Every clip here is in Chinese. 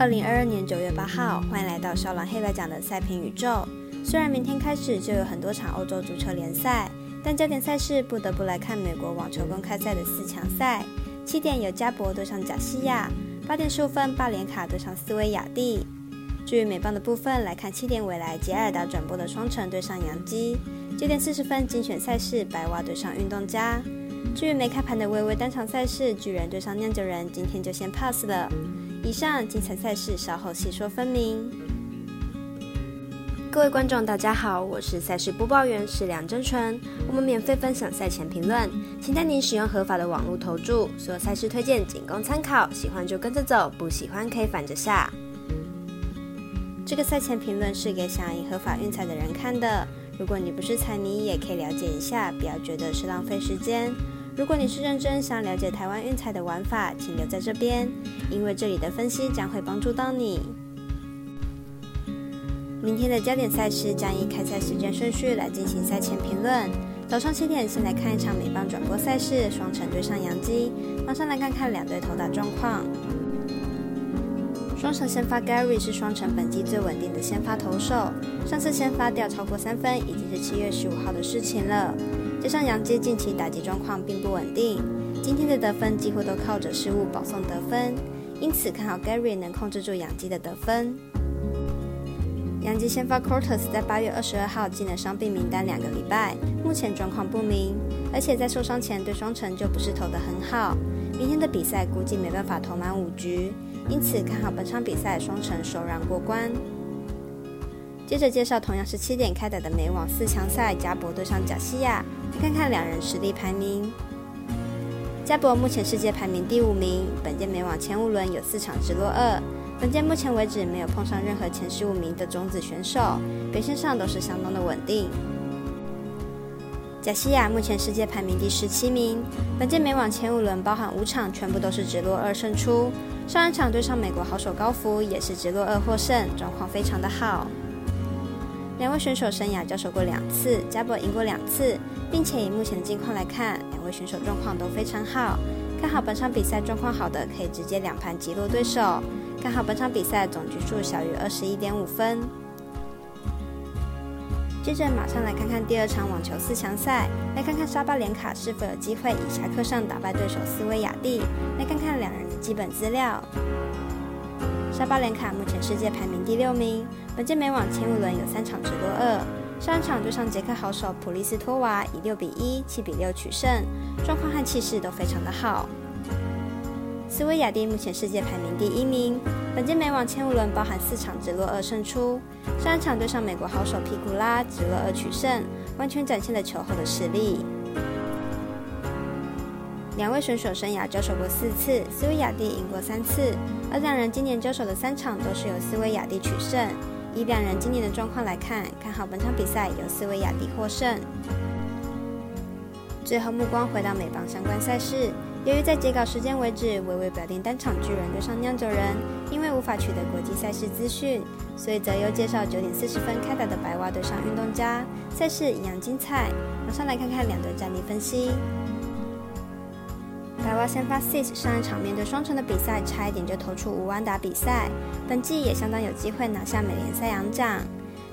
二零二二年九月八号，欢迎来到少狼黑白奖的赛评宇宙。虽然明天开始就有很多场欧洲足球联赛，但焦点赛事不得不来看美国网球公开赛的四强赛。七点有加博对上贾西亚，八点十五分巴连卡对上斯维亚蒂。至于美棒的部分，来看七点未来杰尔达转播的双城对上洋基。九点四十分精选赛事白袜对上运动家。至于没开盘的微微单场赛事巨人对上酿酒人，今天就先 pass 了。以上精彩赛事稍后细说分明。各位观众，大家好，我是赛事播报员是梁真纯。我们免费分享赛前评论，请带您使用合法的网络投注。所有赛事推荐仅供参考，喜欢就跟着走，不喜欢可以反着下。这个赛前评论是给想赢合法运彩的人看的。如果你不是彩迷，也可以了解一下，不要觉得是浪费时间。如果你是认真想了解台湾运彩的玩法，请留在这边，因为这里的分析将会帮助到你。明天的焦点赛事将以开赛时间顺序来进行赛前评论。早上七点，先来看一场美邦转播赛事，双城对上洋基。马上来看看两队投打状况。双城先发 Gary 是双城本季最稳定的先发投手，上次先发掉超过三分已经是七月十五号的事情了。加上杨基近期打击状况并不稳定，今天的得分几乎都靠着失误保送得分，因此看好 Gary 能控制住杨基的得分。杨基先发 Cortez 在八月二十二号进了伤病名单两个礼拜，目前状况不明，而且在受伤前对双城就不是投得很好，明天的比赛估计没办法投满五局，因此看好本场比赛双城首让过关。接着介绍同样是七点开打的美网四强赛，加博对上贾西亚。看看两人实力排名。加博目前世界排名第五名，本届美网前五轮有四场直落二，本届目前为止没有碰上任何前十五名的种子选手，表现上都是相当的稳定。贾西亚目前世界排名第十七名，本届美网前五轮包含五场全部都是直落二胜出，上一场对上美国好手高福也是直落二获胜，状况非常的好。两位选手生涯交手过两次，加博赢过两次，并且以目前的近况来看，两位选手状况都非常好。看好本场比赛状况好的，可以直接两盘击落对手。看好本场比赛总局数小于二十一点五分。接着马上来看看第二场网球四强赛，来看看沙巴连卡是否有机会以侠客上打败对手斯维亚蒂。来看看两人的基本资料。沙巴连卡目前世界排名第六名，本届美网前五轮有三场直落二，上一场对上捷克好手普利斯托娃以六比一、七比六取胜，状况和气势都非常的好。斯维亚蒂目前世界排名第一名，本届美网前五轮包含四场直落二胜出，上一场对上美国好手皮古拉直落二取胜，完全展现了球后的实力。两位选手生涯交手过四次，斯维亚蒂赢过三次，而两人今年交手的三场都是由斯维亚蒂取胜。以两人今年的状况来看，看好本场比赛由斯维亚蒂获胜。最后目光回到美邦相关赛事，由于在截稿时间为止，微微表定单场巨人对上酿酒人，因为无法取得国际赛事资讯，所以则又介绍九点四十分开打的白袜对上运动家赛事一样精彩。马上来看看两队战力分析。白袜先发 Sis 上一场面对双城的比赛，差一点就投出五安打比赛，本季也相当有机会拿下美联赛扬奖。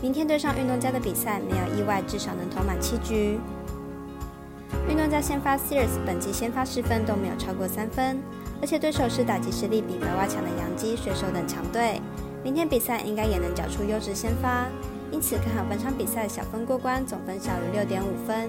明天对上运动家的比赛，没有意外，至少能投满七局。运动家先发 Sears 本季先发失分都没有超过三分，而且对手是打击实力比白袜强的洋基、水手等强队，明天比赛应该也能缴出优质先发，因此看好本场比赛小分过关，总分小于六点五分。